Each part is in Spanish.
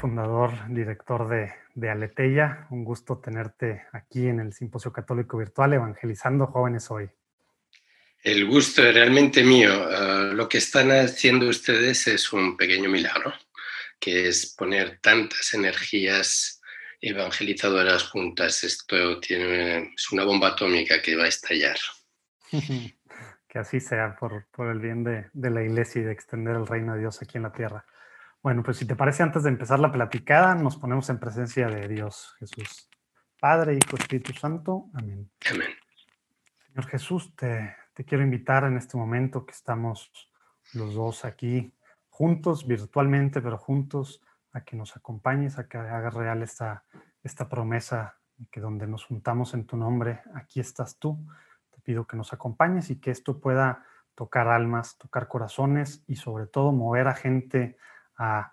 Fundador, director de, de Aleteya. Un gusto tenerte aquí en el Simposio Católico Virtual Evangelizando Jóvenes Hoy. El gusto es realmente mío. Ah, lo que están haciendo ustedes es un pequeño milagro, que es poner tantas energías evangelizadoras juntas. Esto tiene, es una bomba atómica que va a estallar. que así sea por, por el bien de, de, la iglesia y de extender el reino de Dios aquí en la tierra. Bueno, pues si te parece, antes de empezar la platicada, nos ponemos en presencia de Dios, Jesús. Padre, Hijo, Espíritu Santo. Amén. Amén. Señor Jesús, te, te quiero invitar en este momento que estamos los dos aquí juntos, virtualmente, pero juntos, a que nos acompañes, a que hagas real esta, esta promesa, que donde nos juntamos en tu nombre, aquí estás tú. Te pido que nos acompañes y que esto pueda tocar almas, tocar corazones y sobre todo mover a gente a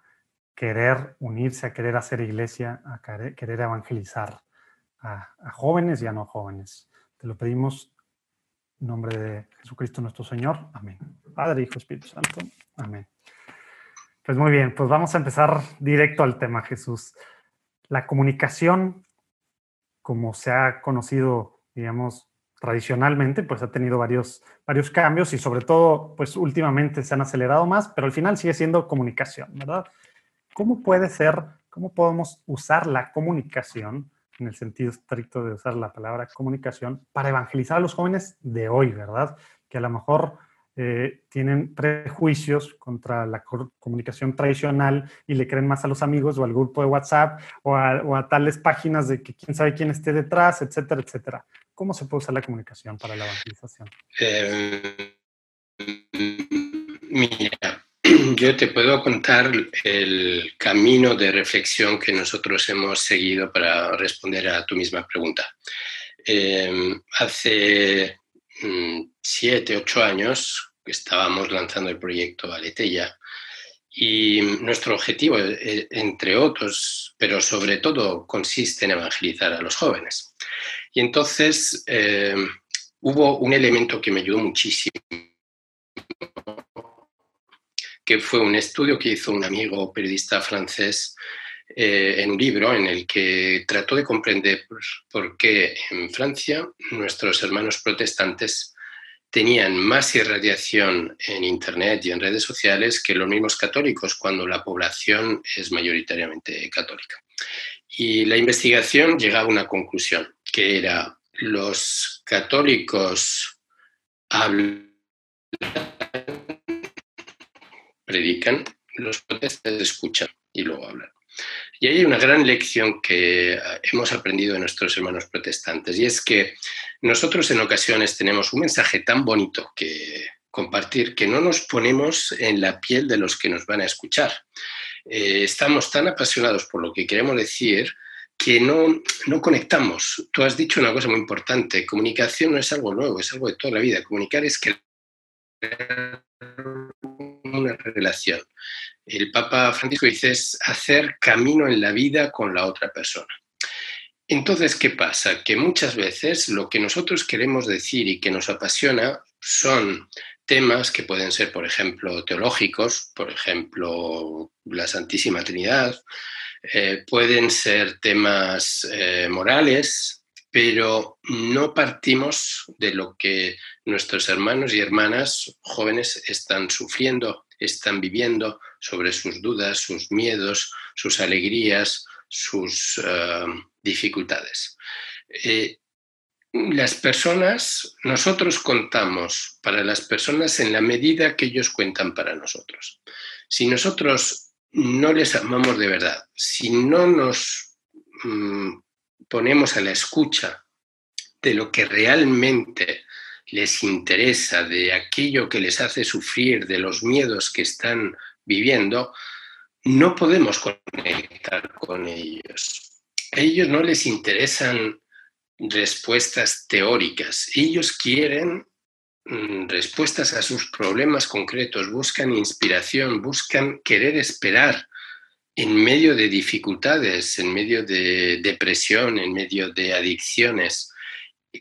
querer unirse, a querer hacer iglesia, a querer evangelizar a, jóvenes y a no jóvenes. Te lo pedimos en nombre de Jesucristo nuestro Señor. Amén. Padre, Hijo, Espíritu Santo. Amén. Pues muy bien, pues vamos a empezar directo al tema, Jesús. La comunicación, como se ha conocido, digamos, tradicionalmente, pues ha tenido varios, varios cambios y sobre todo, pues últimamente se han acelerado más, pero al final sigue siendo comunicación, ¿verdad? ¿Cómo puede ser, cómo podemos usar la comunicación, en el sentido estricto de usar la palabra comunicación, para evangelizar a los jóvenes de hoy, ¿verdad? Que a lo mejor eh, tienen prejuicios contra la comunicación tradicional y le creen más a los amigos o al grupo de WhatsApp o a, o a tales páginas de que quién sabe quién esté detrás, etcétera, etcétera. ¿Cómo se puede usar la comunicación para la evangelización? Eh, mira, yo te puedo contar el camino de reflexión que nosotros hemos seguido para responder a tu misma pregunta. Eh, hace mm, siete, ocho años estábamos lanzando el proyecto Aleteya y nuestro objetivo, eh, entre otros, pero sobre todo, consiste en evangelizar a los jóvenes. Y entonces eh, hubo un elemento que me ayudó muchísimo, que fue un estudio que hizo un amigo periodista francés eh, en un libro en el que trató de comprender por qué en Francia nuestros hermanos protestantes tenían más irradiación en Internet y en redes sociales que los mismos católicos cuando la población es mayoritariamente católica. Y la investigación llegaba a una conclusión, que era los católicos hablan, predican, los protestantes escuchan y luego hablan. Y hay una gran lección que hemos aprendido de nuestros hermanos protestantes, y es que nosotros en ocasiones tenemos un mensaje tan bonito que compartir que no nos ponemos en la piel de los que nos van a escuchar. Eh, estamos tan apasionados por lo que queremos decir que no, no conectamos. Tú has dicho una cosa muy importante, comunicación no es algo nuevo, es algo de toda la vida. Comunicar es que una relación. El Papa Francisco dice es hacer camino en la vida con la otra persona. Entonces, ¿qué pasa? Que muchas veces lo que nosotros queremos decir y que nos apasiona son temas que pueden ser, por ejemplo, teológicos, por ejemplo, la Santísima Trinidad, eh, pueden ser temas eh, morales, pero no partimos de lo que nuestros hermanos y hermanas jóvenes están sufriendo, están viviendo sobre sus dudas, sus miedos, sus alegrías, sus eh, dificultades. Las personas, nosotros contamos para las personas en la medida que ellos cuentan para nosotros. Si nosotros no les amamos de verdad, si no nos mm, ponemos a la escucha de lo que realmente les interesa, de aquello que les hace sufrir, de los miedos que están viviendo, no podemos conectar con ellos. A ellos no les interesan respuestas teóricas, ellos quieren Mm, respuestas a sus problemas concretos, buscan inspiración, buscan querer esperar en medio de dificultades, en medio de depresión, en medio de adicciones.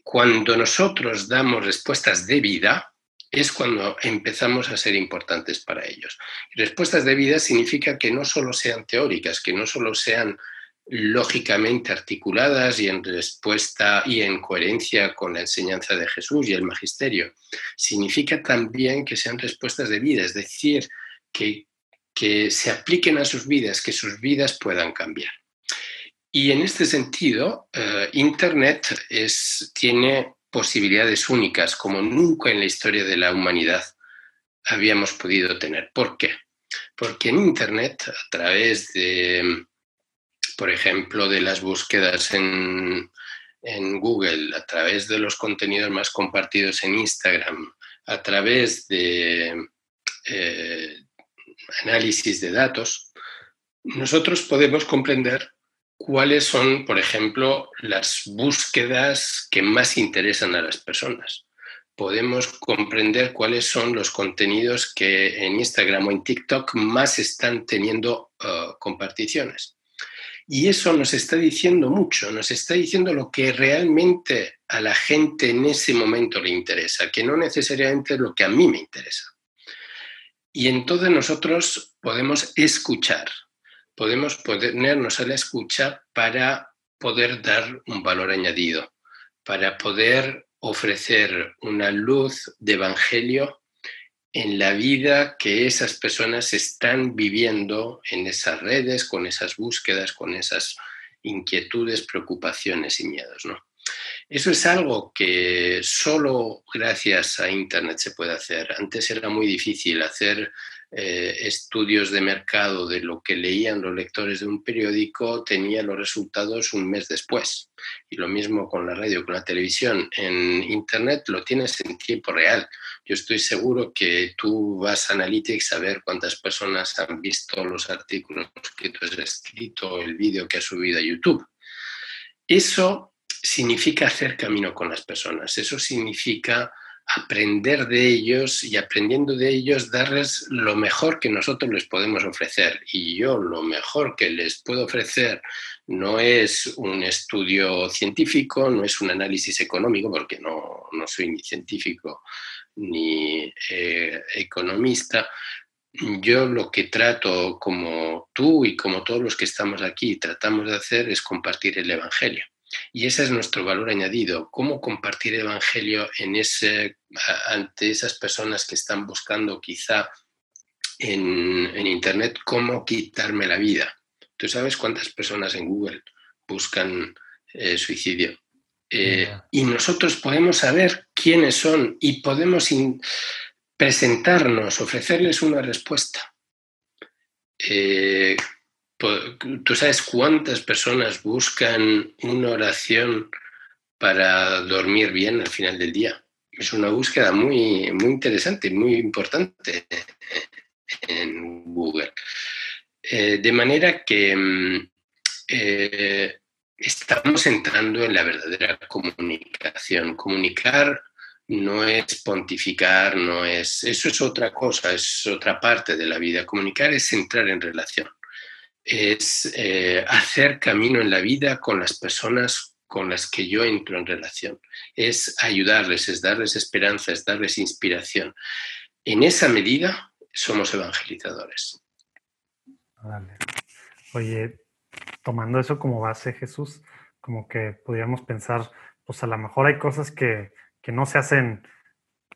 Cuando nosotros damos respuestas de vida, es cuando empezamos a ser importantes para ellos. respuestas de vida significa que no solo sean teóricas, que no solo sean lógicamente articuladas y en respuesta y en coherencia con la enseñanza de Jesús y el magisterio. Significa también que sean respuestas de vida, es decir, que, que se apliquen a sus vidas, que sus vidas puedan cambiar. Y en este sentido, eh, Internet es, tiene posibilidades únicas como nunca en la historia de la humanidad habíamos podido tener. ¿Por qué? Porque en Internet, a través de por ejemplo, de las búsquedas en, Google, a través de los contenidos más compartidos en Instagram, a través de eh, análisis de datos, nosotros podemos comprender cuáles son, por ejemplo, las búsquedas que más interesan a las personas. Podemos comprender cuáles son los contenidos que en Instagram o en TikTok más están teniendo uh, comparticiones. Y eso nos está diciendo mucho, nos está diciendo lo que realmente a la gente en ese momento le interesa, que no necesariamente es lo que a mí me interesa. Y entonces nosotros podemos escuchar, podemos ponernos a la escucha para poder dar un valor añadido, para poder ofrecer una luz de evangelio en la vida que esas personas están viviendo en esas redes, con esas búsquedas, con esas inquietudes, preocupaciones y miedos. ¿no? Eso es algo que solo gracias a Internet se puede hacer. Antes era muy difícil hacer eh, estudios de mercado de lo que leían los lectores de un periódico, tenía los resultados un mes después. Y lo mismo con la radio, con la televisión. En Internet lo tienes en tiempo real. Yo estoy seguro que tú vas a Analytics a ver cuántas personas han visto los artículos que tú has escrito, el vídeo que has subido a YouTube. Eso significa hacer camino con las personas. Eso significa aprender de ellos y aprendiendo de ellos darles lo mejor que nosotros les podemos ofrecer. Y yo lo mejor que les puedo ofrecer no es un estudio científico, no es un análisis económico, porque no, soy ni científico ni eh, economista. Yo lo que trato, como tú y como todos los que estamos aquí, tratamos de hacer es compartir el Evangelio. Y ese es nuestro valor añadido, cómo compartir el Evangelio en ese, ante esas personas que están buscando quizá en, Internet cómo quitarme la vida. ¿Tú sabes cuántas personas en Google buscan eh, suicidio? Eh, y nosotros podemos saber quiénes son y podemos presentarnos, ofrecerles una respuesta. Eh, ¿Tú sabes cuántas personas buscan una oración para dormir bien al final del día? Es una búsqueda muy, muy interesante, muy importante en Google. Eh, de manera que mm, eh, estamos entrando en la verdadera comunicación. Comunicar no es pontificar, no es... Eso es otra cosa, es otra parte de la vida. Comunicar es entrar en relación es eh, hacer camino en la vida con las personas con las que yo entro en relación. Es ayudarles, es darles esperanza, es darles inspiración. En esa medida somos evangelizadores. Oye, tomando eso como base, Jesús, como que podríamos pensar, pues a lo mejor hay cosas que, que no se hacen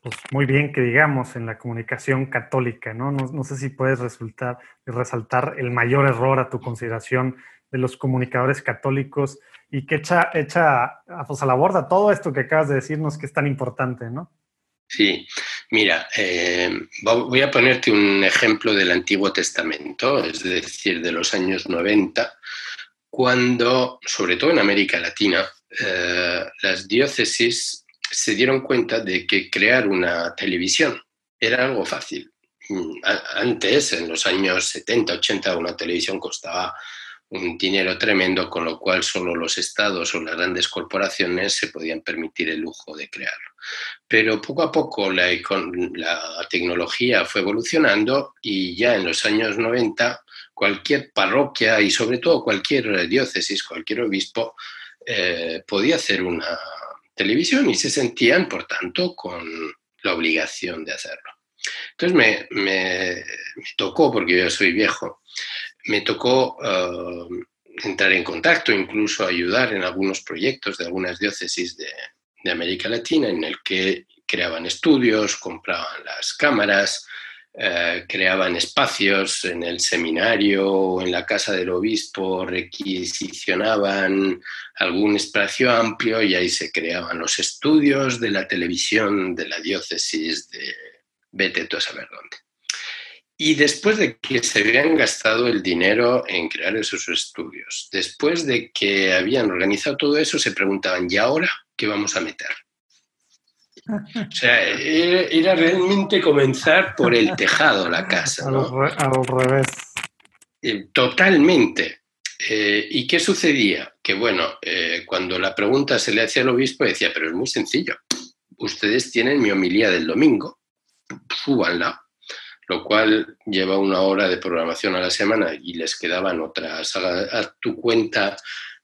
pues, muy bien que digamos en la comunicación católica, ¿no? No, sé si puedes resultar, resaltar el mayor error a tu consideración de los comunicadores católicos y que echa, echa pues, a la borda todo esto que acabas de decirnos que es tan importante, ¿no? Sí, mira, eh, voy a ponerte un ejemplo del Antiguo Testamento, es decir, de los años 90, cuando, sobre todo en América Latina, eh, las diócesis se dieron cuenta de que crear una televisión era algo fácil. Mm, antes, en los años 70, 80, una televisión costaba un dinero tremendo, con lo cual solo los estados o las grandes corporaciones se podían permitir el lujo de crearlo. Pero poco a poco la, tecnología fue evolucionando y ya en los años 90 cualquier parroquia y sobre todo cualquier diócesis, cualquier obispo eh, podía hacer una televisión y se sentían, por tanto, con la obligación de hacerlo. Entonces me, tocó, porque yo soy viejo, me tocó uh, entrar en contacto, incluso ayudar en algunos proyectos de algunas diócesis de, de América Latina en el que creaban estudios, compraban las cámaras, eh, creaban espacios en el seminario o en la casa del obispo, requisicionaban algún espacio amplio y ahí se creaban los estudios de la televisión de la diócesis de vete tú a saber dónde. Y después de que se habían gastado el dinero en crear esos estudios, después de que habían organizado todo eso, se preguntaban, ¿y ahora qué vamos a meter? O sea, era, realmente comenzar por el tejado la casa. ¿no? Al, revés. Eh, totalmente. Eh, ¿Y qué sucedía? Que bueno, eh, cuando la pregunta se le hacía al obispo, decía, pero es muy sencillo. Ustedes tienen mi homilía del domingo, súbanla, lo cual lleva una hora de programación a la semana y les quedaban otras. A, tu cuenta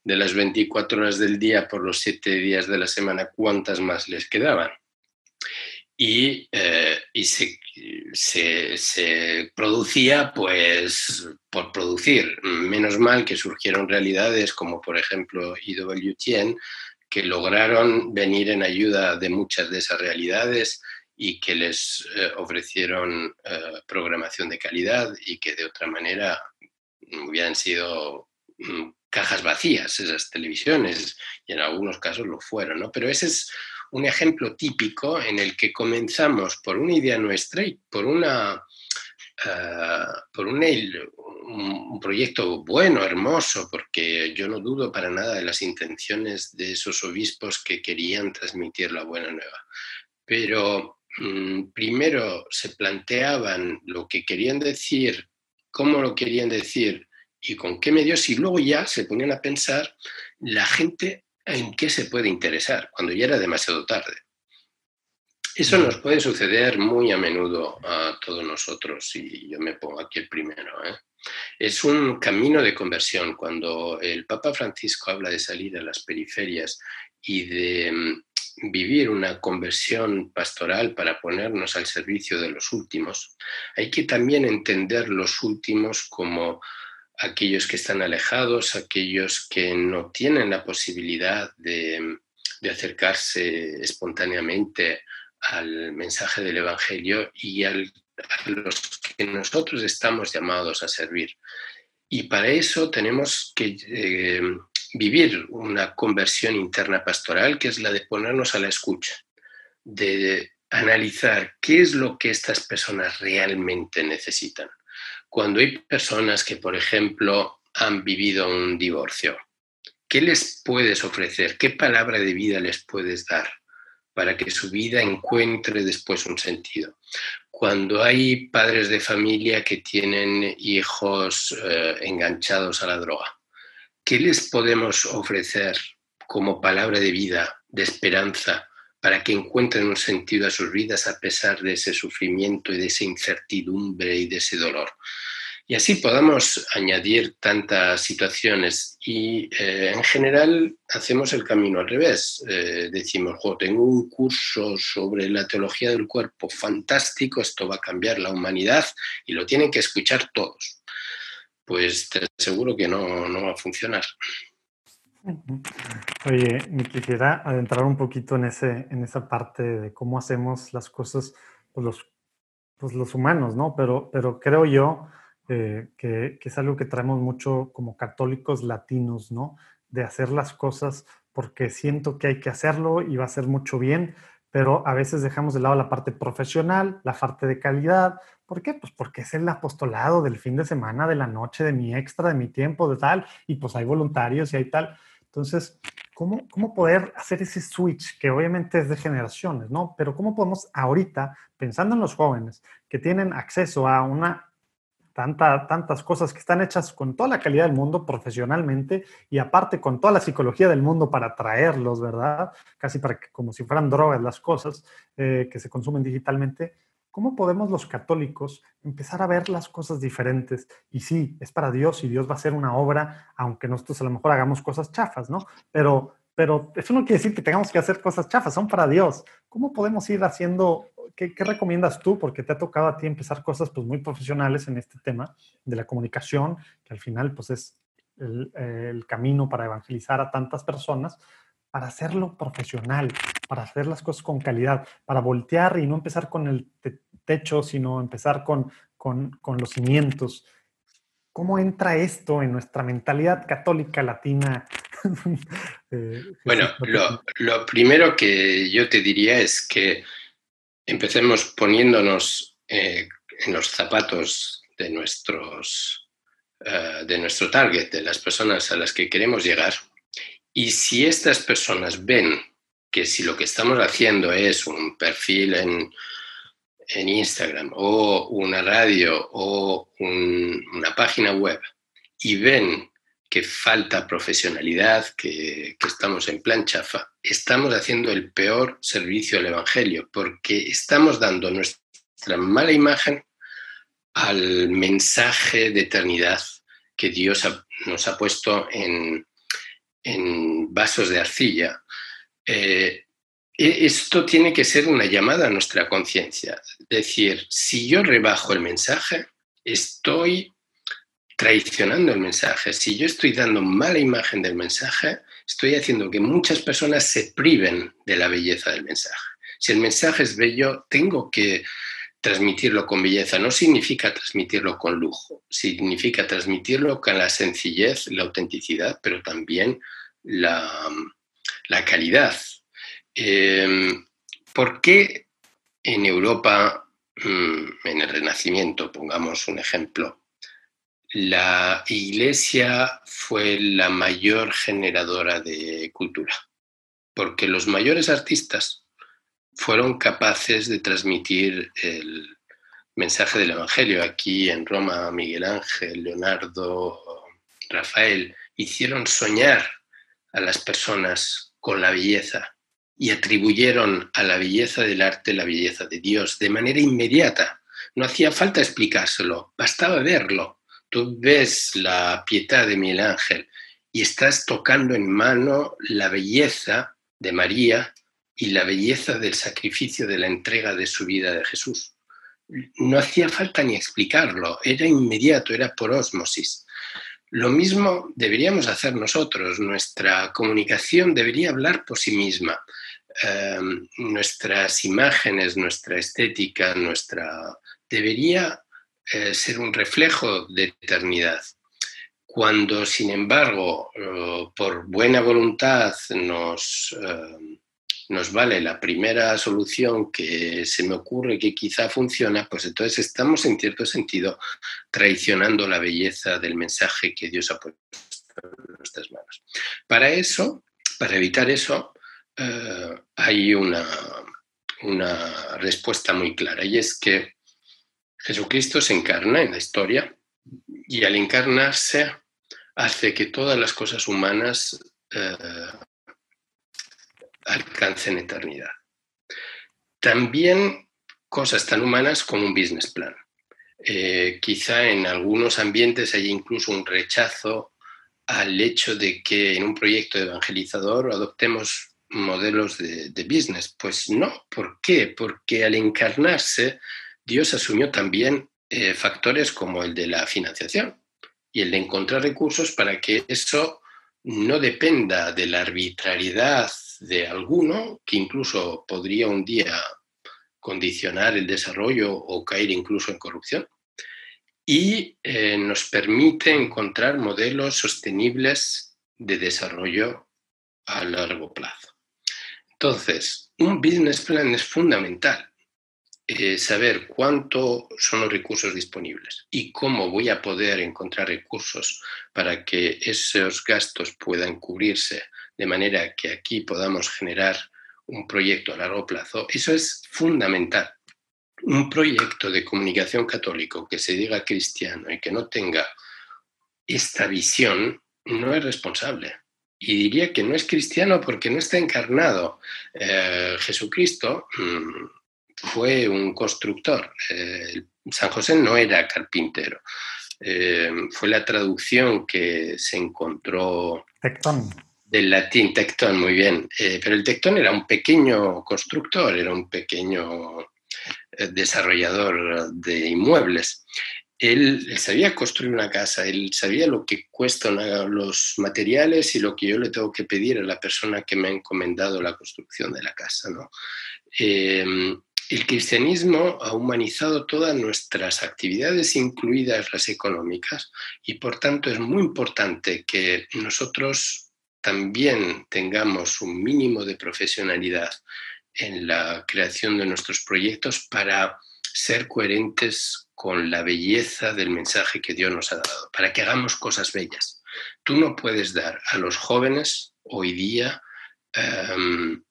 de las 24 horas del día por los 7 días de la semana, ¿cuántas más les quedaban? Y, eh, se, producía pues por producir. Menos mal que surgieron realidades como por ejemplo IWTN que lograron venir en ayuda de muchas de esas realidades y que les eh, ofrecieron eh, programación de calidad y que de otra manera hubieran sido mm, cajas vacías esas televisiones y en algunos casos lo fueron, ¿no? Pero ese es un ejemplo típico en el que comenzamos por una idea nuestra y por una eh, por un, proyecto bueno, hermoso, porque yo no dudo para nada de las intenciones de esos obispos que querían transmitir la buena nueva. Pero mm, primero se planteaban lo que querían decir, cómo lo querían decir y con qué medios, y luego ya se ponían a pensar la gente en qué se puede interesar cuando ya era demasiado tarde. Eso nos puede suceder muy a menudo a todos nosotros y yo me pongo aquí el primero. ¿eh? Es un camino de conversión. Cuando el Papa Francisco habla de salir a las periferias y de mm, vivir una conversión pastoral para ponernos al servicio de los últimos, hay que también entender los últimos como aquellos que están alejados, aquellos que no tienen la posibilidad de, acercarse espontáneamente al mensaje del Evangelio y a los que nosotros estamos llamados a servir. Y para eso tenemos que eh, vivir una conversión interna pastoral, que es la de ponernos a la escucha, de analizar qué es lo que estas personas realmente necesitan cuando hay personas que, por ejemplo, han vivido un divorcio, ¿qué les puedes ofrecer? ¿Qué palabra de vida les puedes dar para que su vida encuentre después un sentido? Cuando hay padres de familia que tienen hijos eh, enganchados a la droga, ¿qué les podemos ofrecer como palabra de vida, de esperanza, para que encuentren un sentido a sus vidas a pesar de ese sufrimiento y de esa incertidumbre y de ese dolor. Y así podamos añadir tantas situaciones y eh, en general hacemos el camino al revés. Eh, decimos, tengo un curso sobre la teología del cuerpo fantástico, esto va a cambiar la humanidad y lo tienen que escuchar todos. Pues te aseguro que no, no va a funcionar. Oye, me quisiera adentrar un poquito en, ese, en esa parte de cómo hacemos las cosas pues los, pues los humanos, ¿no? Pero, pero creo yo eh, que, que, es algo que traemos mucho como católicos latinos, ¿no? De hacer las cosas porque siento que hay que hacerlo y va a hacer mucho bien, pero a veces dejamos de lado la parte profesional, la parte de calidad. ¿Por qué? Pues porque es el apostolado del fin de semana, de la noche, de mi extra, de mi tiempo, de tal, y pues hay voluntarios y hay tal. Entonces, ¿cómo, ¿cómo poder hacer ese switch que obviamente es de generaciones, ¿no? Pero ¿cómo podemos ahorita, pensando en los jóvenes que tienen acceso a una tanta, tantas cosas que están hechas con toda la calidad del mundo profesionalmente y aparte con toda la psicología del mundo para traerlos, ¿verdad? Casi para que como si fueran drogas las cosas eh, que se consumen digitalmente, ¿Cómo podemos los católicos empezar a ver las cosas diferentes? Y sí, es para Dios y Dios va a hacer una obra, aunque nosotros a lo mejor hagamos cosas chafas, ¿no? Pero pero eso no quiere decir que tengamos que hacer cosas chafas, son para Dios. ¿Cómo podemos ir haciendo, qué, recomiendas tú? Porque te ha tocado a ti empezar cosas pues muy profesionales en este tema de la comunicación, que al final pues es el, el camino para evangelizar a tantas personas, para hacerlo profesional, para hacer las cosas con calidad, para voltear y no empezar con el techo, sino empezar con, con, con los cimientos. ¿Cómo entra esto en nuestra mentalidad católica latina? Eh, bueno, lo, primero que yo te diría es que empecemos poniéndonos eh, en los zapatos de, nuestros, eh, de nuestro target, de las personas a las que queremos llegar. Y si estas personas ven que si lo que estamos haciendo es un perfil en, en Instagram o una radio o una página web y ven que falta profesionalidad, que, que, estamos en plan chafa, estamos haciendo el peor servicio al Evangelio porque estamos dando nuestra mala imagen al mensaje de eternidad que Dios nos ha puesto en, en vasos de arcilla. Eh, e-, esto tiene que ser una llamada a nuestra conciencia. Es decir, si yo rebajo el mensaje, estoy traicionando el mensaje. Si yo estoy dando mala imagen del mensaje, estoy haciendo que muchas personas se priven de la belleza del mensaje. Si el mensaje es bello, tengo que transmitirlo con belleza. No significa transmitirlo con lujo, significa transmitirlo con la sencillez, la autenticidad, pero también la, la calidad Em, ¿Por qué en Europa, mm, en el Renacimiento, pongamos un ejemplo, la Iglesia fue la mayor generadora de cultura? Porque los mayores artistas fueron capaces de transmitir el mensaje del Evangelio. Aquí en Roma, Miguel Ángel, Leonardo, Rafael hicieron soñar a las personas con la belleza y atribuyeron a la belleza del arte la belleza de Dios de manera inmediata. No hacía falta explicárselo, bastaba verlo. Tú ves la piedad de Miguel Ángel y estás tocando en mano la belleza de María y la belleza del sacrificio de la entrega de su vida de Jesús. No hacía falta ni explicarlo, era inmediato, era por ósmosis. Lo mismo deberíamos hacer nosotros, nuestra comunicación debería hablar por sí misma. Em, nuestras imágenes, nuestra estética, nuestra debería eh, ser un reflejo de eternidad. Cuando, sin embargo, eh, por buena voluntad nos, em, nos vale la primera solución que se me ocurre que quizá funciona, pues entonces estamos en cierto sentido traicionando la belleza del mensaje que Dios ha puesto en nuestras manos. Para eso, para evitar eso, eh, hay una, una respuesta muy clara y es que Jesucristo se encarna en la historia y al encarnarse hace que todas las cosas humanas eh, alcancen eternidad. También cosas tan humanas como un business plan. Eh, quizá en algunos ambientes haya incluso un rechazo al hecho de que en un proyecto evangelizador adoptemos modelos de, business. Pues no, ¿por qué? Porque al encarnarse, Dios asumió también eh, factores como el de la financiación y el de encontrar recursos para que eso no dependa de la arbitrariedad de alguno, que incluso podría un día condicionar el desarrollo o caer incluso en corrupción, y eh, nos permite encontrar modelos sostenibles de desarrollo a largo plazo. Entonces, un business plan es fundamental. Eh, saber cuánto son los recursos disponibles y cómo voy a poder encontrar recursos para que esos gastos puedan cubrirse de manera que aquí podamos generar un proyecto a largo plazo, eso es fundamental. Un proyecto de comunicación católico que se diga cristiano y que no tenga esta visión no es responsable y diría que no es cristiano porque no está encarnado. Eh, Jesucristo mm, fue un constructor. Eh, San José no era carpintero. Eh, fue la traducción que se encontró. Tectón. Del latín tectón, muy bien. Eh, pero el tectón era un pequeño constructor, era un pequeño desarrollador de inmuebles. Él, sabía construir una casa, él sabía lo que cuestan los materiales y lo que yo le tengo que pedir a la persona que me ha encomendado la construcción de la casa. ¿no? El cristianismo ha humanizado todas nuestras actividades, incluidas las económicas, y por tanto es muy importante que nosotros también tengamos un mínimo de profesionalidad en la creación de nuestros proyectos para ser coherentes con la belleza del mensaje que Dios nos ha dado, para que hagamos cosas bellas. Tú no puedes dar a los jóvenes hoy día em,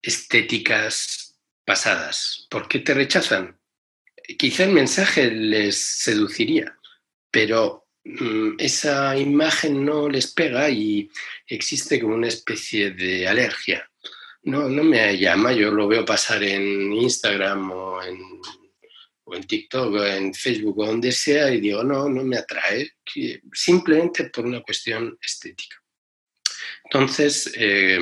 estéticas pasadas. ¿Por qué te rechazan? Quizá el mensaje les seduciría, pero mm, esa imagen no les pega y existe como una especie de alergia. No, no me llama, yo lo veo pasar en Instagram o en, o en TikTok o en Facebook o donde sea y digo, no, no me atrae, simplemente por una cuestión estética. Entonces, eh,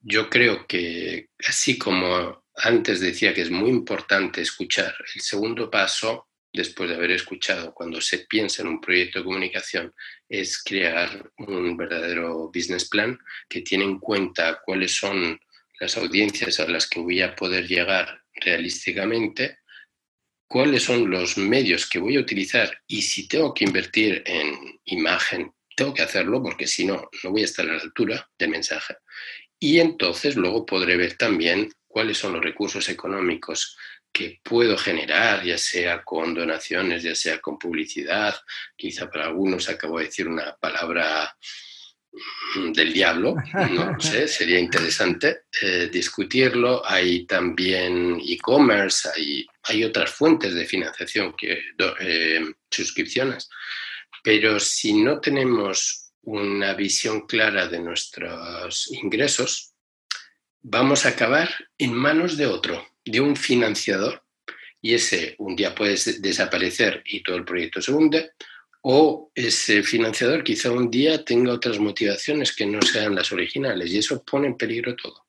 yo creo que así como antes decía que es muy importante escuchar, el segundo paso, después de haber escuchado, cuando se piensa en un proyecto de comunicación, es crear un verdadero business plan que tiene en cuenta cuáles son las audiencias a las que voy a poder llegar realísticamente, cuáles son los medios que voy a utilizar y si tengo que invertir en imagen, tengo que hacerlo porque si no, no voy a estar a la altura del mensaje. Y entonces luego podré ver también cuáles son los recursos económicos que puedo generar, ya sea con donaciones, ya sea con publicidad. Quizá para algunos acabo de decir una palabra mm, del diablo, no sé, sería interesante eh, discutirlo. Hay también e-commerce, hay, hay, otras fuentes de financiación, que, eh, suscripciones, pero si no tenemos una visión clara de nuestros ingresos, vamos a acabar en manos de otro, de un financiador, y ese un día puede desaparecer y todo el proyecto se hunde, o ese financiador quizá un día tenga otras motivaciones que no sean las originales, y eso pone en peligro todo.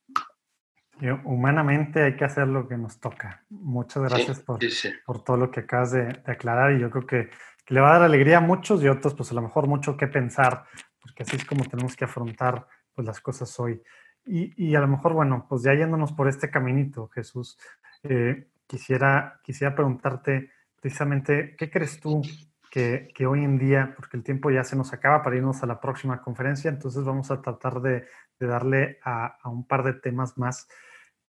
humanamente hay que hacer lo que nos toca. Muchas gracias por, por, todo lo que acabas de, de, aclarar y yo creo que, le va a dar alegría a muchos y a otros, pues a lo mejor mucho que pensar porque así es como tenemos que afrontar pues, las cosas hoy. Y, a lo mejor, bueno, pues ya yéndonos por este caminito, Jesús, eh, quisiera, quisiera preguntarte precisamente, ¿qué crees tú que, que, hoy en día, porque el tiempo ya se nos acaba para irnos a la próxima conferencia, entonces vamos a tratar de, de darle a, a, un par de temas más.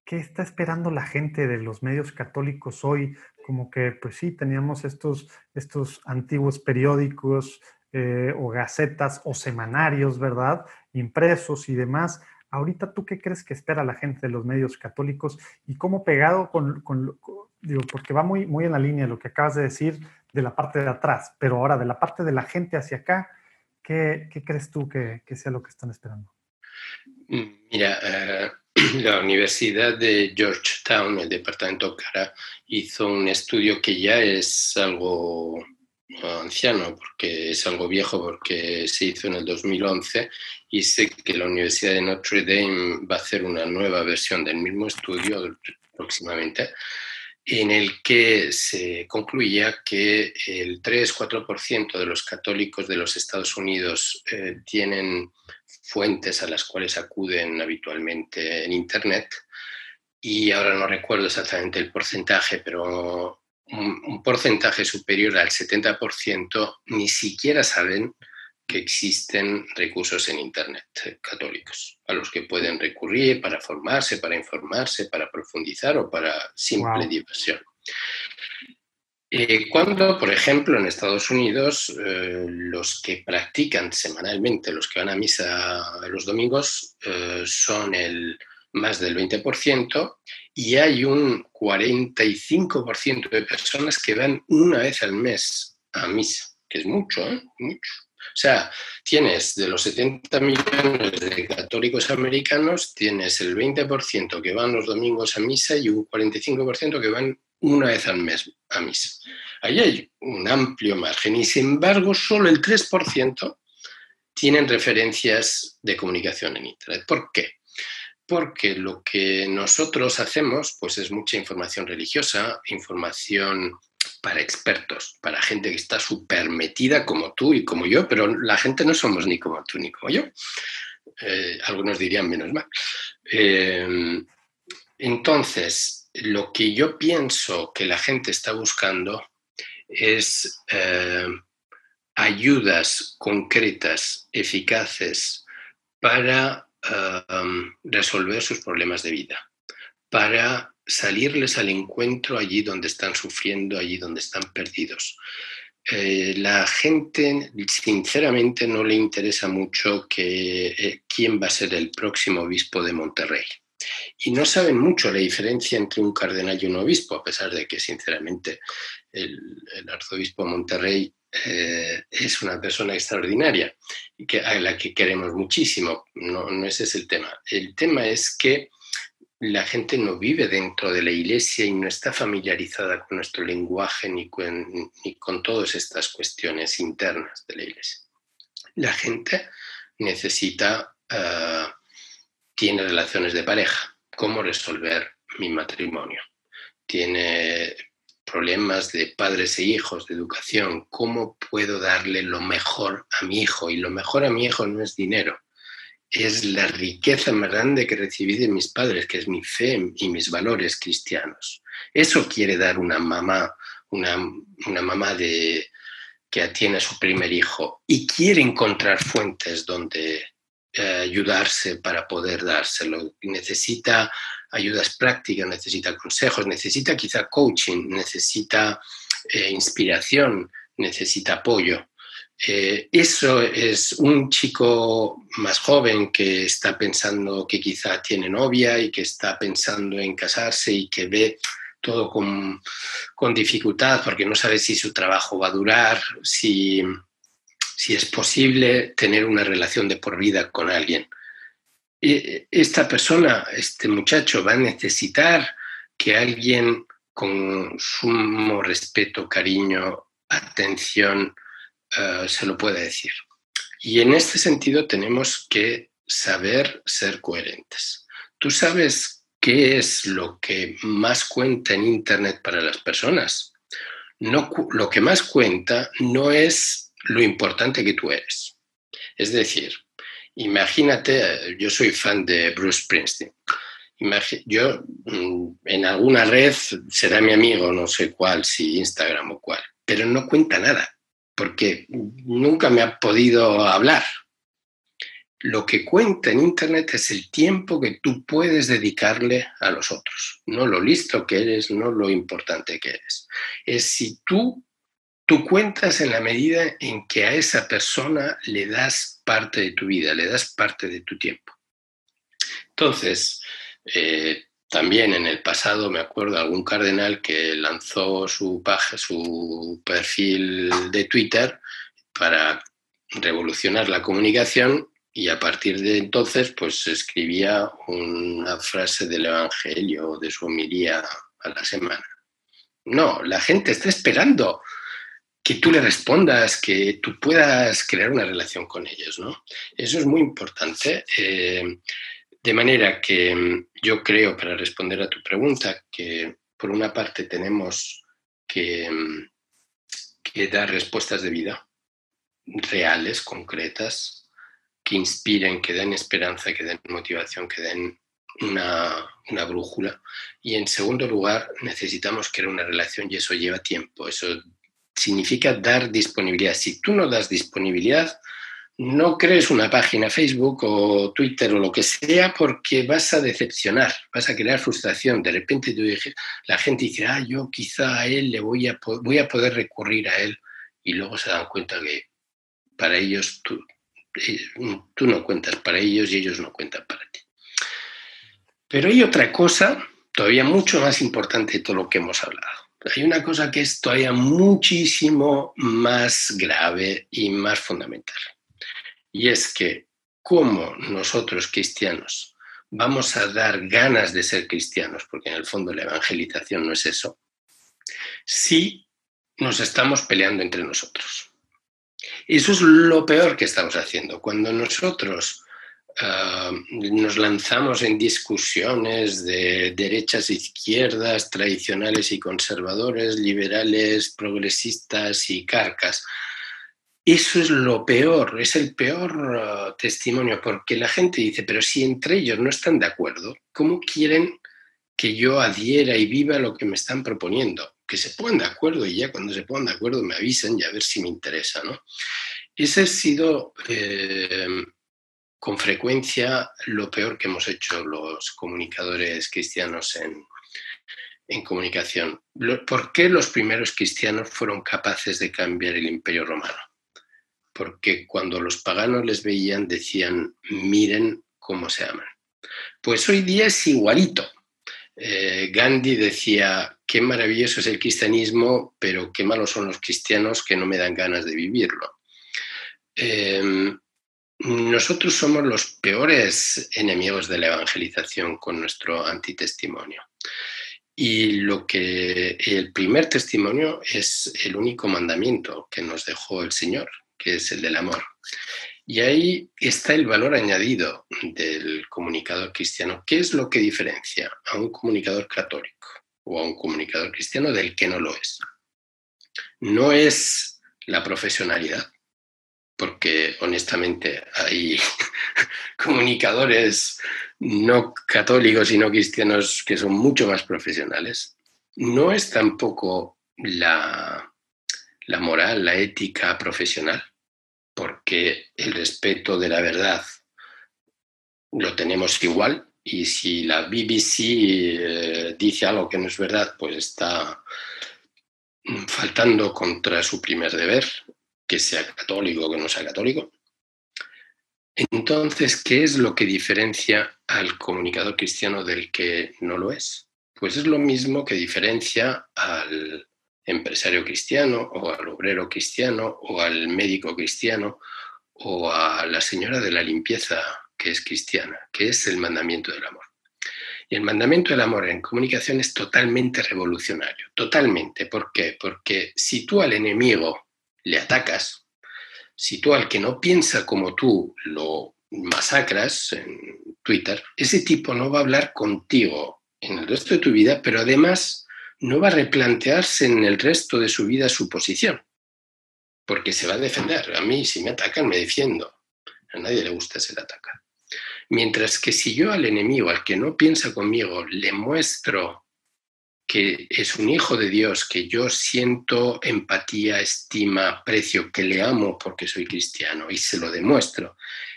¿Qué está esperando la gente de los medios católicos hoy? Como que, pues sí, teníamos estos, estos antiguos periódicos, eh, o gacetas o semanarios, ¿verdad? Impresos y demás. Ahorita, ¿tú qué crees que espera la gente de los medios católicos y cómo pegado con, digo, porque va muy, muy en la línea lo que acabas de decir de la parte de atrás, pero ahora de la parte de la gente hacia acá, ¿qué, crees tú que, sea lo que están esperando? Mira, eh, la Universidad de Georgetown, el departamento Cara, hizo un estudio que ya es algo anciano, porque es algo viejo, porque se hizo en el 2011 y sé que la Universidad de Notre Dame va a hacer una nueva versión del mismo estudio próximamente, en el que se concluía que el 3-4% de los católicos de los Estados Unidos eh, tienen fuentes a las cuales acuden habitualmente en Internet. Y ahora no recuerdo exactamente el porcentaje, pero un, porcentaje superior al 70% ni siquiera saben que existen recursos en Internet eh, católicos a los que pueden recurrir para formarse, para informarse, para profundizar o para simple diversión. Eh, cuando, por ejemplo, en Estados Unidos, eh, los que practican semanalmente, los que van a misa los domingos, son el más del 20%, y hay un 45% de personas que van una vez al mes a misa, que es mucho, ¿eh? Mucho. O sea, tienes de los 70 millones de católicos americanos, tienes el 20% que van los domingos a misa y un 45% que van una vez al mes a misa. Ahí hay un amplio margen y sin embargo solo el 3% tienen referencias de comunicación en Internet. ¿Por qué? Porque lo que nosotros hacemos pues es mucha información religiosa, información para expertos, para gente que está súper metida como tú y como yo, pero la gente no somos ni como tú ni como yo. Eh, algunos dirían menos mal. Eh, entonces, lo que yo pienso que la gente está buscando es eh, ayudas concretas, eficaces para resolver sus problemas de vida, para salirles al encuentro allí donde están sufriendo, allí donde están perdidos. Eh, la gente, sinceramente, no le interesa mucho que, eh, quién va a ser el próximo obispo de Monterrey. Y no saben mucho la diferencia entre un cardenal y un obispo, a pesar de que, sinceramente, el, arzobispo de Monterrey eh, es una persona extraordinaria que, a la que queremos muchísimo. No, no ese es el tema. El tema es que la gente no vive dentro de la iglesia y no está familiarizada con nuestro lenguaje ni con, ni con todas estas cuestiones internas de la iglesia. La gente necesita, uh, tiene relaciones de pareja, cómo resolver mi matrimonio. Tiene problemas de padres e hijos, de educación, cómo puedo darle lo mejor a mi hijo. Y lo mejor a mi hijo no es dinero, es la riqueza más grande que recibí de mis padres, que es mi fe y mis valores cristianos. Eso quiere dar una mamá, una, mamá de, que tiene a su primer hijo y quiere encontrar fuentes donde eh, ayudarse para poder dárselo. Necesita ayudas prácticas, necesita consejos, necesita quizá coaching, necesita eh, inspiración, necesita apoyo. Eh, eso es un chico más joven que está pensando que quizá tiene novia y que está pensando en casarse y que ve todo con, dificultad porque no sabe si su trabajo va a durar, si, si es posible tener una relación de por vida con alguien. Esta persona, este muchacho, va a necesitar que alguien con sumo respeto, cariño, atención, eh, se lo puede decir. Y en este sentido tenemos que saber ser coherentes. ¿Tú sabes qué es lo que más cuenta en Internet para las personas? No, lo que más cuenta no es lo importante que tú eres. Es decir, imagínate, yo soy fan de Bruce Springsteen. yo mm, en alguna red será mi amigo, no sé cuál, si Instagram o cuál, pero no cuenta nada porque nunca me ha podido hablar. Lo que cuenta en Internet es el tiempo que tú puedes dedicarle a los otros, no lo listo que eres, no lo importante que eres. Es si tú, tú cuentas en la medida en que a esa persona le das parte de tu vida, le das parte de tu tiempo. Entonces, eh, también en el pasado me acuerdo de algún cardenal que lanzó su, su perfil de Twitter para revolucionar la comunicación y a partir de entonces pues escribía una frase del Evangelio de su homilía a la semana. No, la gente está esperando que tú le respondas, que tú puedas crear una relación con ellos, ¿no? Eso es muy importante. Eh, de manera que mm, yo creo, para responder a tu pregunta, que por una parte tenemos que, mm, que dar respuestas de vida reales, concretas, que inspiren, que den esperanza, que den motivación, que den una, una, brújula. Y en segundo lugar, necesitamos crear una relación y eso lleva tiempo. Eso significa dar disponibilidad. Si tú no das disponibilidad, no crees una página Facebook o Twitter o lo que sea porque vas a decepcionar, vas a crear frustración. De repente la gente dice, ah, yo quizá a él le voy a, poder recurrir a él y luego se dan cuenta que para ellos tú, eh, tú no cuentas para ellos y ellos no cuentan para ti. Pero hay otra cosa todavía mucho más importante de todo lo que hemos hablado. Hay una cosa que es todavía muchísimo más grave y más fundamental y es que como nosotros cristianos vamos a dar ganas de ser cristianos, porque en el fondo la evangelización no es eso, si nos estamos peleando entre nosotros. Eso es lo peor que estamos haciendo. Cuando nosotros ah, nos lanzamos en discusiones de derechas e izquierdas, tradicionales y conservadores, liberales, progresistas y carcas, eso es lo peor, es el peor ah, testimonio, porque la gente dice, pero si entre ellos no están de acuerdo, ¿cómo quieren que yo adhiera y viva lo que me están proponiendo? que se pongan de acuerdo y ya cuando se pongan de acuerdo me avisen y a ver si me interesa. ¿no? Ese ha sido eh, con frecuencia lo peor que hemos hecho los comunicadores cristianos en, en comunicación. ¿Por qué los primeros cristianos fueron capaces de cambiar el imperio romano? Porque cuando los paganos les veían decían, miren cómo se aman. Pues hoy día es igualito. Eh, Gandhi decía, qué maravilloso es el cristianismo, pero qué malos son los cristianos que no me dan ganas de vivirlo. Em, nosotros somos los peores enemigos de la evangelización con nuestro antitestimonio. Y lo que el primer testimonio es el único mandamiento que nos dejó el Señor, que es el del amor. Y ahí está el valor añadido del comunicador cristiano. ¿Qué es lo que diferencia a un comunicador católico o a un comunicador cristiano del que no lo es? No es la profesionalidad, porque honestamente hay comunicadores no católicos y no cristianos que son mucho más profesionales. No es tampoco la, la moral, la ética profesional porque el respeto de la verdad lo tenemos igual y si la BBC eh, dice algo que no es verdad, pues está faltando contra su primer deber, que sea católico o que no sea católico. Entonces, ¿qué es lo que diferencia al comunicador cristiano del que no lo es? Pues es lo mismo que diferencia al empresario cristiano o al obrero cristiano o al médico cristiano o a la señora de la limpieza que es cristiana, que es el mandamiento del amor. Y el mandamiento del amor en comunicación es totalmente revolucionario, totalmente. ¿Por qué? Porque si tú al enemigo le atacas, si tú al que no piensa como tú lo masacras en Twitter, ese tipo no va a hablar contigo en el resto de tu vida, pero además no va a replantearse en el resto de su vida su posición, porque se va a defender. A mí, si me atacan, me defiendo. A nadie le gusta ser atacado. Mientras que si yo al enemigo, al que no piensa conmigo, le muestro que es un hijo de Dios, que yo siento empatía, estima, aprecio, que le amo porque soy cristiano y se lo demuestro,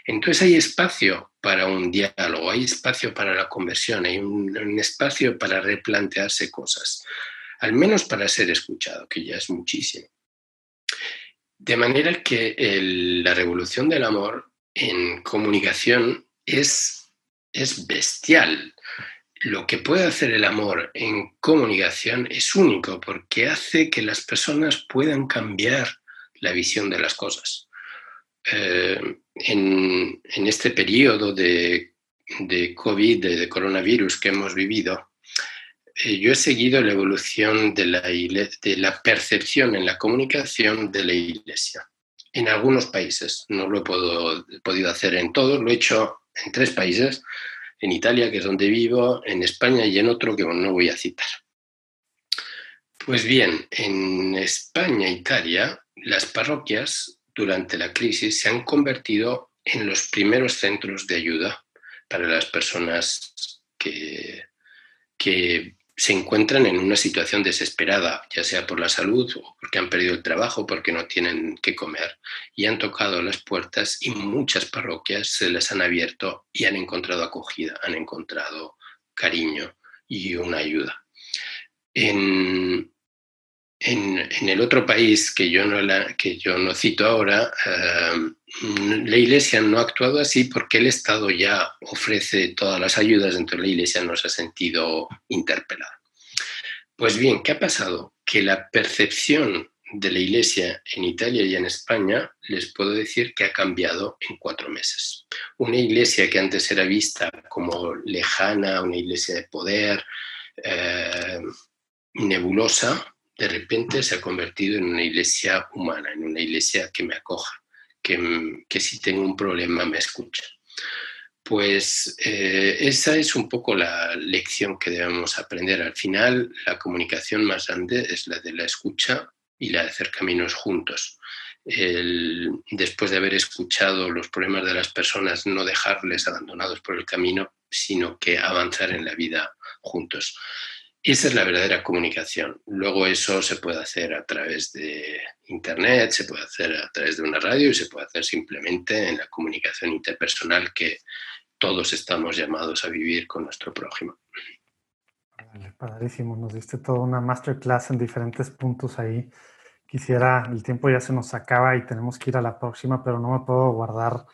entonces hay espacio para un diálogo, hay espacio para la conversión, hay un, espacio para replantearse cosas, al menos para ser escuchado, que ya es muchísimo. De manera que la revolución del amor en comunicación es, es bestial. Lo que puede hacer el amor en comunicación es único porque hace que las personas puedan cambiar la visión de las cosas. Eh, en, este periodo de, COVID, de, coronavirus que hemos vivido, eh, yo he seguido la evolución de la, de la percepción en la comunicación de la Iglesia. En algunos países, no lo he podido hacer en todos, lo he hecho en tres países, en Italia, que es donde vivo, en España y en otro que no voy a citar. Pues bien, en España e Italia, las parroquias durante la crisis se han convertido en los primeros centros de ayuda para las personas que, que se encuentran en una situación desesperada, ya sea por la salud o porque han perdido el trabajo, porque no tienen que comer, y han tocado las puertas y muchas parroquias se les han abierto y han encontrado acogida, han encontrado cariño y una ayuda. En, en, el otro país que yo no, la, que yo no cito ahora, la Iglesia no ha actuado así porque el Estado ya ofrece todas las ayudas, entonces la Iglesia no se ha sentido interpelada. Pues bien, ¿qué ha pasado? Que la percepción de la Iglesia en Italia y en España, les puedo decir que ha cambiado en cuatro meses. Una Iglesia que antes era vista como lejana, una Iglesia de poder, eh, nebulosa, de repente se ha convertido en una iglesia humana, en una iglesia que me acoja, que, si tengo un problema me escucha. Pues eh, esa es un poco la lección que debemos aprender. Al final, la comunicación más grande es la de la escucha y la de hacer caminos juntos. después de haber escuchado los problemas de las personas, no dejarles abandonados por el camino, sino que avanzar en la vida juntos. Esa es la verdadera comunicación. Luego eso se puede hacer a través de Internet, se puede hacer a través de una radio y se puede hacer simplemente en la comunicación interpersonal que todos estamos llamados a vivir con nuestro prójimo. padrísimo, nos diste toda una masterclass en diferentes puntos ahí. Quisiera, el tiempo ya se nos acaba y tenemos que ir a la próxima, pero no me puedo guardar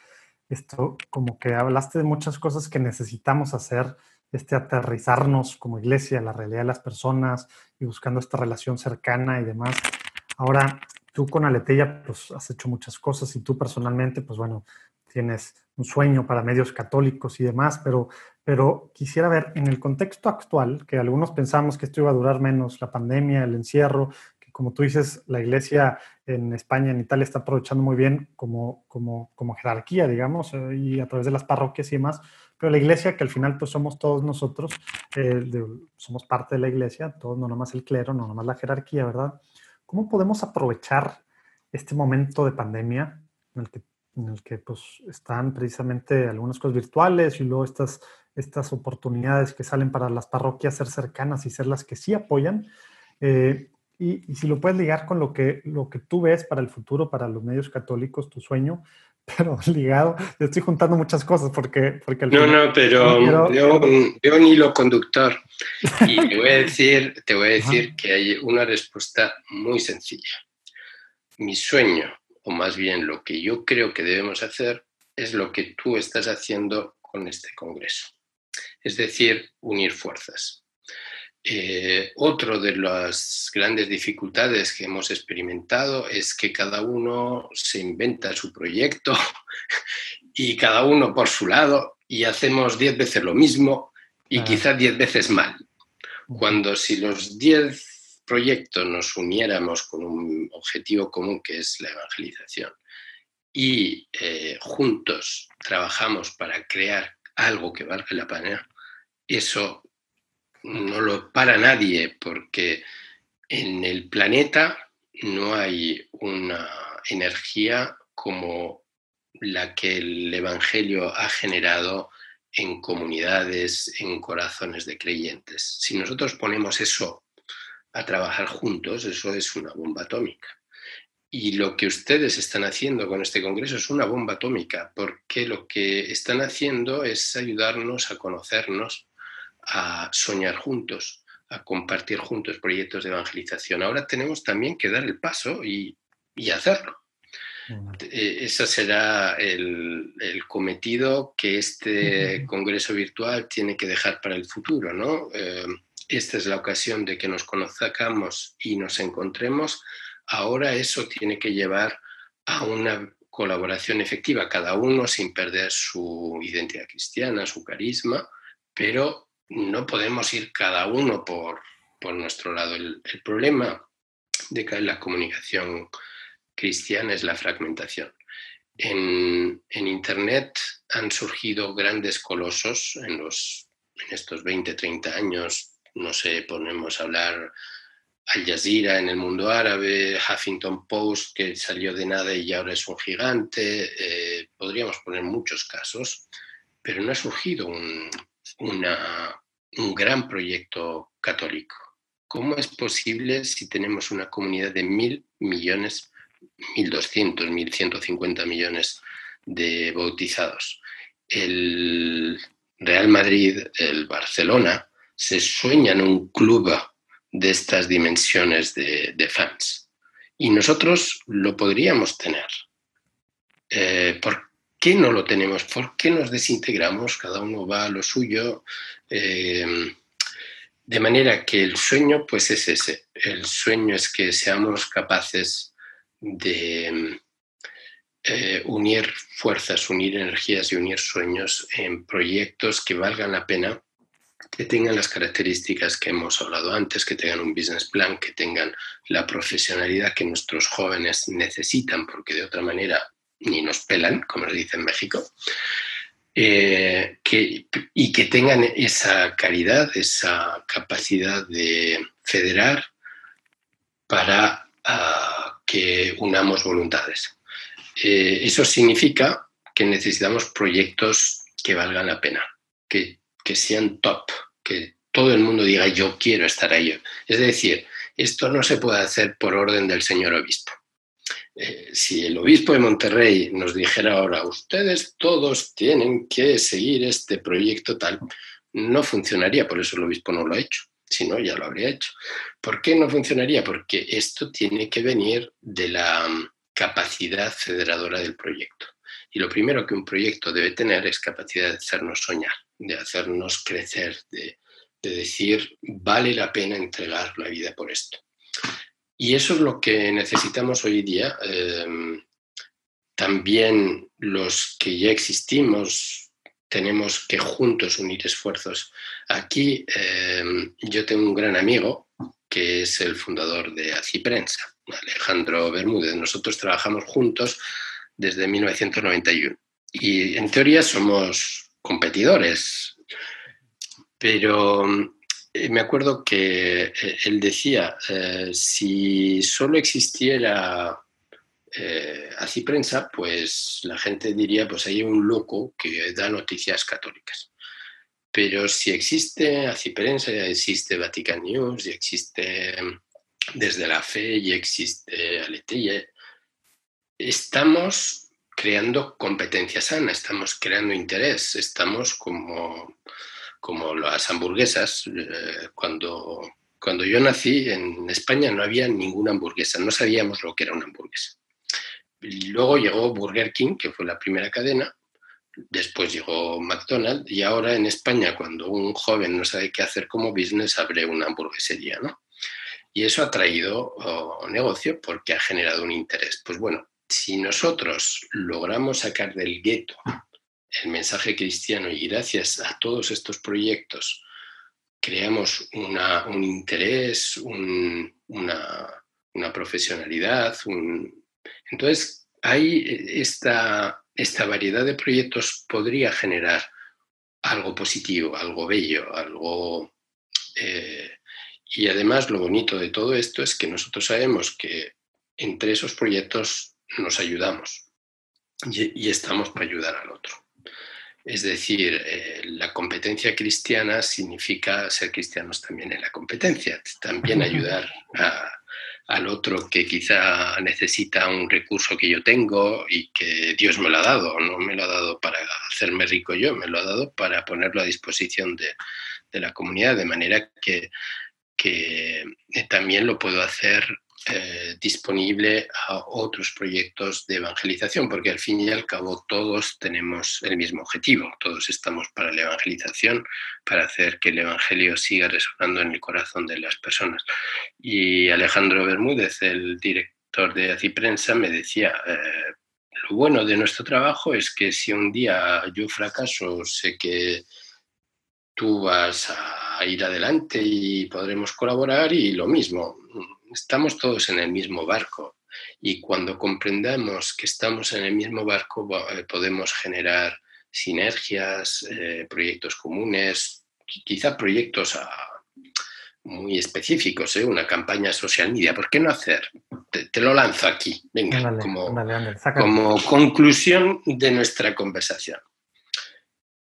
esto, como que hablaste de muchas cosas que necesitamos hacer, este aterrizarnos como iglesia, la realidad de las personas y buscando esta relación cercana y demás. Ahora, tú con Aleteya, pues has hecho muchas cosas y tú personalmente, pues bueno, tienes un sueño para medios católicos y demás, pero, pero quisiera ver en el contexto actual, que algunos pensamos que esto iba a durar menos, la pandemia, el encierro, como tú dices, la iglesia en España, en Italia está aprovechando muy bien como, como, como jerarquía, digamos, eh, y a través de las parroquias y demás, pero la iglesia, que al final pues somos todos nosotros, eh, somos parte de la iglesia, todos, no nomás el clero, no nomás la jerarquía, ¿verdad? ¿Cómo podemos aprovechar este momento de pandemia en el que en el que pues, están precisamente algunas cosas virtuales y luego estas, estas oportunidades que salen para las parroquias ser cercanas y ser las que sí apoyan. Eh, y, y, si lo puedes ligar con lo que, lo que tú ves para el futuro, para los medios católicos, tu sueño, pero ligado, estoy juntando muchas cosas porque... porque no, no, pero yo, un hilo conductor y te voy a decir, te voy a decir que hay una respuesta muy sencilla. Mi sueño o más bien lo que yo creo que debemos hacer, es lo que tú estás haciendo con este Congreso. Es decir, unir fuerzas. Eh, otro de las grandes dificultades que hemos experimentado es que cada uno se inventa su proyecto y cada uno por su lado y hacemos diez veces lo mismo y quizás diez veces mal. Cuando si los diez proyecto nos uniéramos con un objetivo común que es la evangelización y eh, juntos trabajamos para crear algo que valga la pena, eso no lo para nadie porque en el planeta no hay una energía como la que el Evangelio ha generado en comunidades, en corazones de creyentes. Si nosotros ponemos eso a trabajar juntos, eso es una bomba atómica. Y lo que ustedes están haciendo con este Congreso es una bomba atómica, porque lo que están haciendo es ayudarnos a conocernos, a soñar juntos, a compartir juntos proyectos de evangelización. Ahora tenemos también que dar el paso y, hacerlo. Eh, ese será el, cometido que este Congreso virtual tiene que dejar para el futuro, ¿no? Eh, esta es la ocasión de que nos conozcamos y nos encontremos, ahora eso tiene que llevar a una colaboración efectiva, cada uno sin perder su identidad cristiana, su carisma, pero no podemos ir cada uno por, nuestro lado. El, problema de la comunicación cristiana es la fragmentación. En, en, Internet han surgido grandes colosos en, los, en estos 20, 30 años, no sé, ponemos a hablar Al Jazeera en el mundo árabe, Huffington Post que salió de nada y ahora es un gigante, eh, podríamos poner muchos casos, pero no ha surgido un, un gran proyecto católico. ¿Cómo es posible si tenemos una comunidad de mil millones, mil doscientos, mil ciento cincuenta millones de bautizados? El Real Madrid, el Barcelona, se sueñan un club de estas dimensiones de, fans. Y nosotros lo podríamos tener. Eh, ¿Por qué no lo tenemos? ¿Por qué nos desintegramos? Cada uno va a lo suyo. Eh, de manera que el sueño, pues es ese. El sueño es que seamos capaces de eh, unir fuerzas, unir energías y unir sueños en proyectos que valgan la pena que tengan las características que hemos hablado antes, que tengan un business plan, que tengan la profesionalidad que nuestros jóvenes necesitan, porque de otra manera ni nos pelan, como se dice en México, eh, y que tengan esa caridad, esa capacidad de federar para ah, que unamos voluntades. Eh, eso significa que necesitamos proyectos que valgan la pena, que, que sean top, que todo el mundo diga yo quiero estar ahí. Es decir, esto no se puede hacer por orden del señor obispo. Eh, si el obispo de Monterrey nos dijera ahora, ustedes todos tienen que seguir este proyecto tal, no funcionaría, por eso el obispo no lo ha hecho, si no, ya lo habría hecho. ¿Por qué no funcionaría? Porque esto tiene que venir de la mm, capacidad federadora del proyecto. Y lo primero que un proyecto debe tener es capacidad de hacernos soñar, de hacernos crecer, de, decir, vale la pena entregar la vida por esto. Y eso es lo que necesitamos hoy día. Em, también los que ya existimos tenemos que juntos unir esfuerzos. Aquí em, yo tengo un gran amigo que es el fundador de Aciprensa, Alejandro Bermúdez. Nosotros trabajamos juntos desde 1991 y en teoría somos competidores, pero eh, me acuerdo que eh, él decía, eh, si solo existiera prensa, pues la gente diría, pues hay un loco que da noticias católicas. Pero si existe así prensa, existe Vatican News, ya existe Desde la Fe, y existe Aletilla, estamos creando competencia sana, estamos creando interés, estamos como como las hamburguesas. Eh, cuando, cuando yo nací en España no había ninguna hamburguesa, no sabíamos lo que era una hamburguesa. luego llegó Burger King, que fue la primera cadena, después llegó McDonald's y ahora en España cuando un joven no sabe qué hacer como business abre una hamburguesería, ¿no? Y eso ha traído oh, negocio porque ha generado un interés. Pues bueno, si nosotros logramos sacar del gueto el mensaje cristiano y gracias a todos estos proyectos creamos un interés, una, profesionalidad. Entonces, ahí esta, esta variedad de proyectos podría generar algo positivo, algo bello, algo... Eh, y además lo bonito de todo esto es que nosotros sabemos que entre esos proyectos nos ayudamos y estamos para ayudar al otro. Es decir, eh, la competencia cristiana significa ser cristianos también en la competencia, también ayudar al otro que quizá necesita un recurso que yo tengo y que Dios me lo ha dado, no me lo ha dado para hacerme rico yo, me lo ha dado para ponerlo a disposición de, la comunidad, de manera que, que también lo puedo hacer eh, disponible a otros proyectos de evangelización, porque al fin y al cabo todos tenemos el mismo objetivo, todos estamos para la evangelización, para hacer que el Evangelio siga resonando en el corazón de las personas. Y Alejandro Bermúdez, el director de Aciprensa, me decía, eh, lo bueno de nuestro trabajo es que si un día yo fracaso, sé que tú vas a ir adelante y podremos colaborar y lo mismo estamos todos en el mismo barco y cuando comprendamos que estamos en el mismo barco eh, podemos generar sinergias, eh, proyectos comunes, quizá proyectos ah, muy específicos, ¿eh? una campaña social media. ¿Por qué no hacer? Te, lo lanzo aquí, venga, como, como conclusión de nuestra conversación.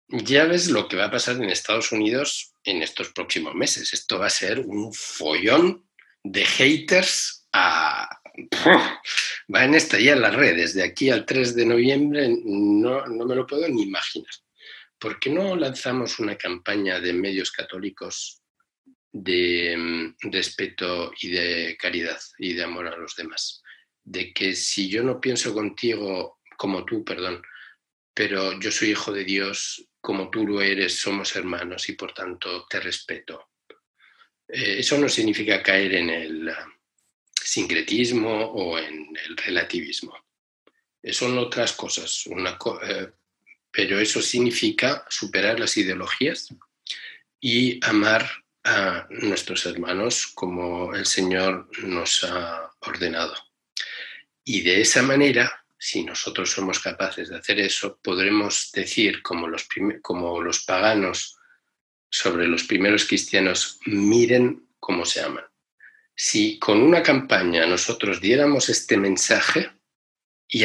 Ya ves lo que va a pasar en Estados Unidos en estos próximos meses. Esto va a ser un follón de haters a... Van a estallar las redes. De aquí al 3 de noviembre no, me lo puedo ni imaginar. ¿Por qué no lanzamos una campaña de medios católicos de mm, respeto y de caridad y de amor a los demás? De que si yo no pienso contigo como tú, perdón, pero yo soy hijo de Dios, como tú lo eres, somos hermanos y por tanto te respeto eso no significa caer en el ah, sincretismo o en el relativismo. Son otras cosas, eh, pero eso significa superar las ideologías y amar a nuestros hermanos como el Señor nos ha ordenado. Y de esa manera, si nosotros somos capaces de hacer eso, podremos decir, como los, como los paganos sobre los primeros cristianos, miren cómo se aman. Si con una campaña nosotros diéramos este mensaje y,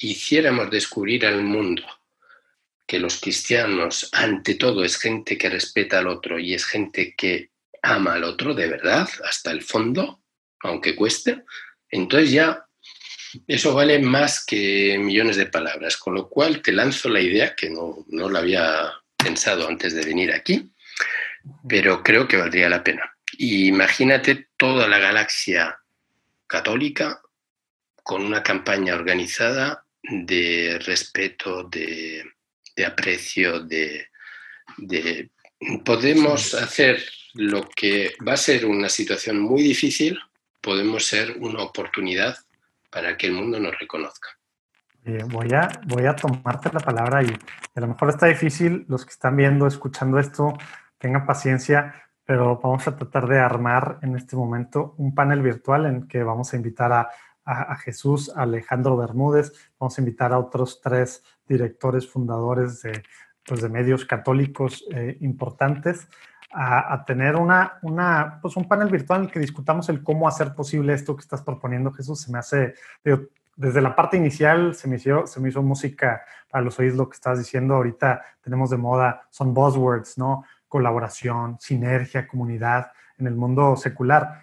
hiciéramos descubrir al mundo que los cristianos, ante todo, es gente que respeta al otro y es gente que ama al otro de verdad, hasta el fondo, aunque cueste, entonces ya eso vale más que millones de palabras, con lo cual te lanzo la idea, que no, no la había pensado antes de venir aquí, pero creo que valdría la pena. imagínate toda la galaxia católica con una campaña organizada de respeto, de, de aprecio, de, Podemos hacer lo que va a ser una situación muy difícil, podemos ser una oportunidad para que el mundo nos reconozca. Voy, a, voy a tomarte la palabra y a lo mejor está difícil, los que están viendo, escuchando esto, tengan paciencia, pero vamos a tratar de armar en este momento un panel virtual en que vamos a invitar a a, Jesús Alejandro Bermúdez, vamos a invitar a otros tres directores fundadores de, pues, de medios católicos eh, importantes a, tener una, una, pues un panel virtual en el que discutamos el cómo hacer posible esto que estás proponiendo, Jesús. Se me hace, desde la parte inicial se me, hizo, se me hizo música para los oídos lo que estás diciendo. Ahorita tenemos de moda, son buzzwords, ¿no? Colaboración, sinergia, comunidad en el mundo secular.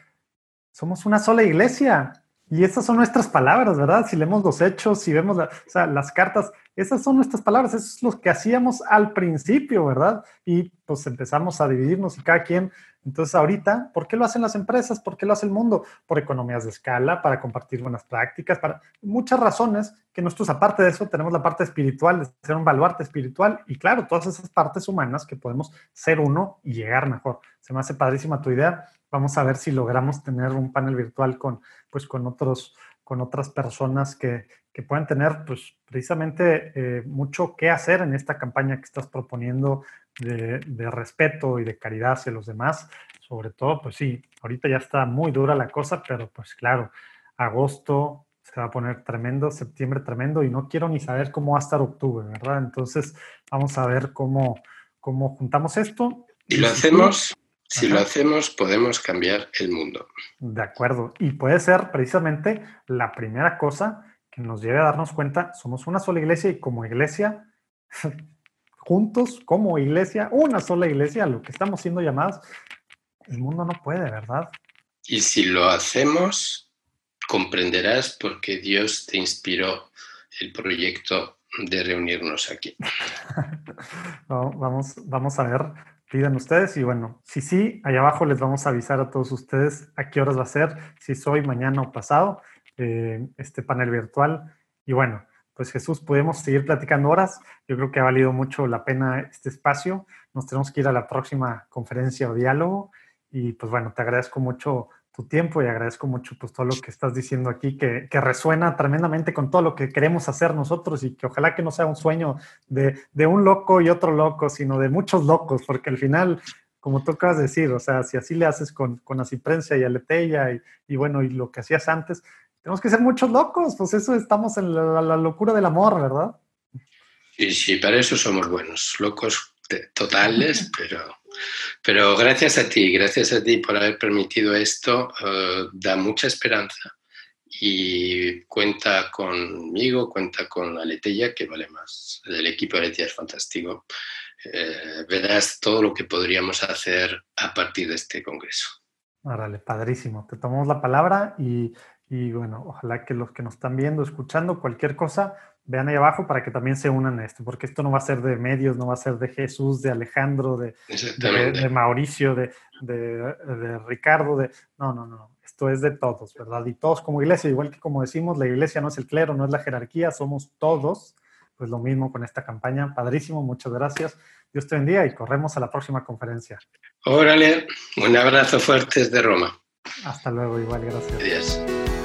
Somos una sola iglesia, y esas son nuestras palabras, ¿verdad? Si leemos los hechos, si vemos las cartas, esas son nuestras palabras, eso es lo que hacíamos al principio, ¿verdad? Y pues empezamos a dividirnos y cada quien. Entonces ahorita, ¿por qué lo hacen las empresas? ¿Por qué lo hace el mundo? Por economías de escala, para compartir buenas prácticas, para muchas razones que nosotros, aparte de eso, tenemos la parte espiritual, de ser un baluarte espiritual y claro, todas esas partes humanas que podemos ser uno y llegar mejor. Se me hace padrísima tu idea. Vamos a ver si logramos tener un panel virtual con, pues, con, otros, con otras personas que, que puedan tener pues, precisamente eh, mucho que hacer en esta campaña que estás proponiendo de, de, respeto y de caridad hacia los demás. Sobre todo, pues sí, ahorita ya está muy dura la cosa, pero pues claro, agosto se va a poner tremendo, septiembre tremendo y no quiero ni saber cómo va a estar octubre, ¿verdad? Entonces, vamos a ver cómo, cómo juntamos esto. Y lo hacemos si lo hacemos, podemos cambiar el mundo. De acuerdo. Y puede ser precisamente la primera cosa que nos lleve a darnos cuenta, somos una sola iglesia y como iglesia, juntos, como iglesia, una sola iglesia, lo que estamos siendo llamados, el mundo no puede, ¿verdad? Y si lo hacemos, comprenderás por qué Dios te inspiró el proyecto de reunirnos aquí. vamos, vamos a ver pidan ustedes y bueno, si sí, allá abajo les vamos a avisar a todos ustedes a qué horas va a ser, si es hoy, mañana o pasado, eh, este panel virtual. Y bueno, pues Jesús, podemos seguir platicando horas. Yo creo que ha valido mucho la pena este espacio. Nos tenemos que ir a la próxima conferencia o diálogo. Y pues bueno, te agradezco mucho tu tiempo y agradezco mucho pues todo lo que estás diciendo aquí, que, que, resuena tremendamente con todo lo que queremos hacer nosotros y que ojalá que no sea un sueño de, de, un loco y otro loco, sino de muchos locos, porque al final, como tú acabas de decir, o sea, si así le haces con, con Aciprencia y Aleteia y, y bueno, y lo que hacías antes, tenemos que ser muchos locos, pues eso estamos en la, la locura del amor, ¿verdad? Sí, sí, para eso somos buenos, locos totales, pero pero gracias a ti, gracias a ti por haber permitido esto, eh, da mucha esperanza y cuenta conmigo, cuenta con Aleteya, que vale más. El equipo de Aleteya es fantástico. Eh, verás todo lo que podríamos hacer a partir de este congreso. Órale, padrísimo. Te tomamos la palabra y, y bueno, ojalá que los que nos están viendo, escuchando, cualquier cosa, vean ahí abajo para que también se unan a esto, porque esto no va a ser de medios, no va a ser de Jesús, de Alejandro, de, de, Mauricio, de, de, Ricardo, de... No, no, no, esto es de todos, ¿verdad? Y todos como iglesia, igual que como decimos, la iglesia no es el clero, no es la jerarquía, somos todos, pues lo mismo con esta campaña, padrísimo, muchas gracias. Dios te bendiga y corremos a la próxima conferencia. Órale, un abrazo fuerte desde Roma. Hasta luego, igual, gracias. Adiós.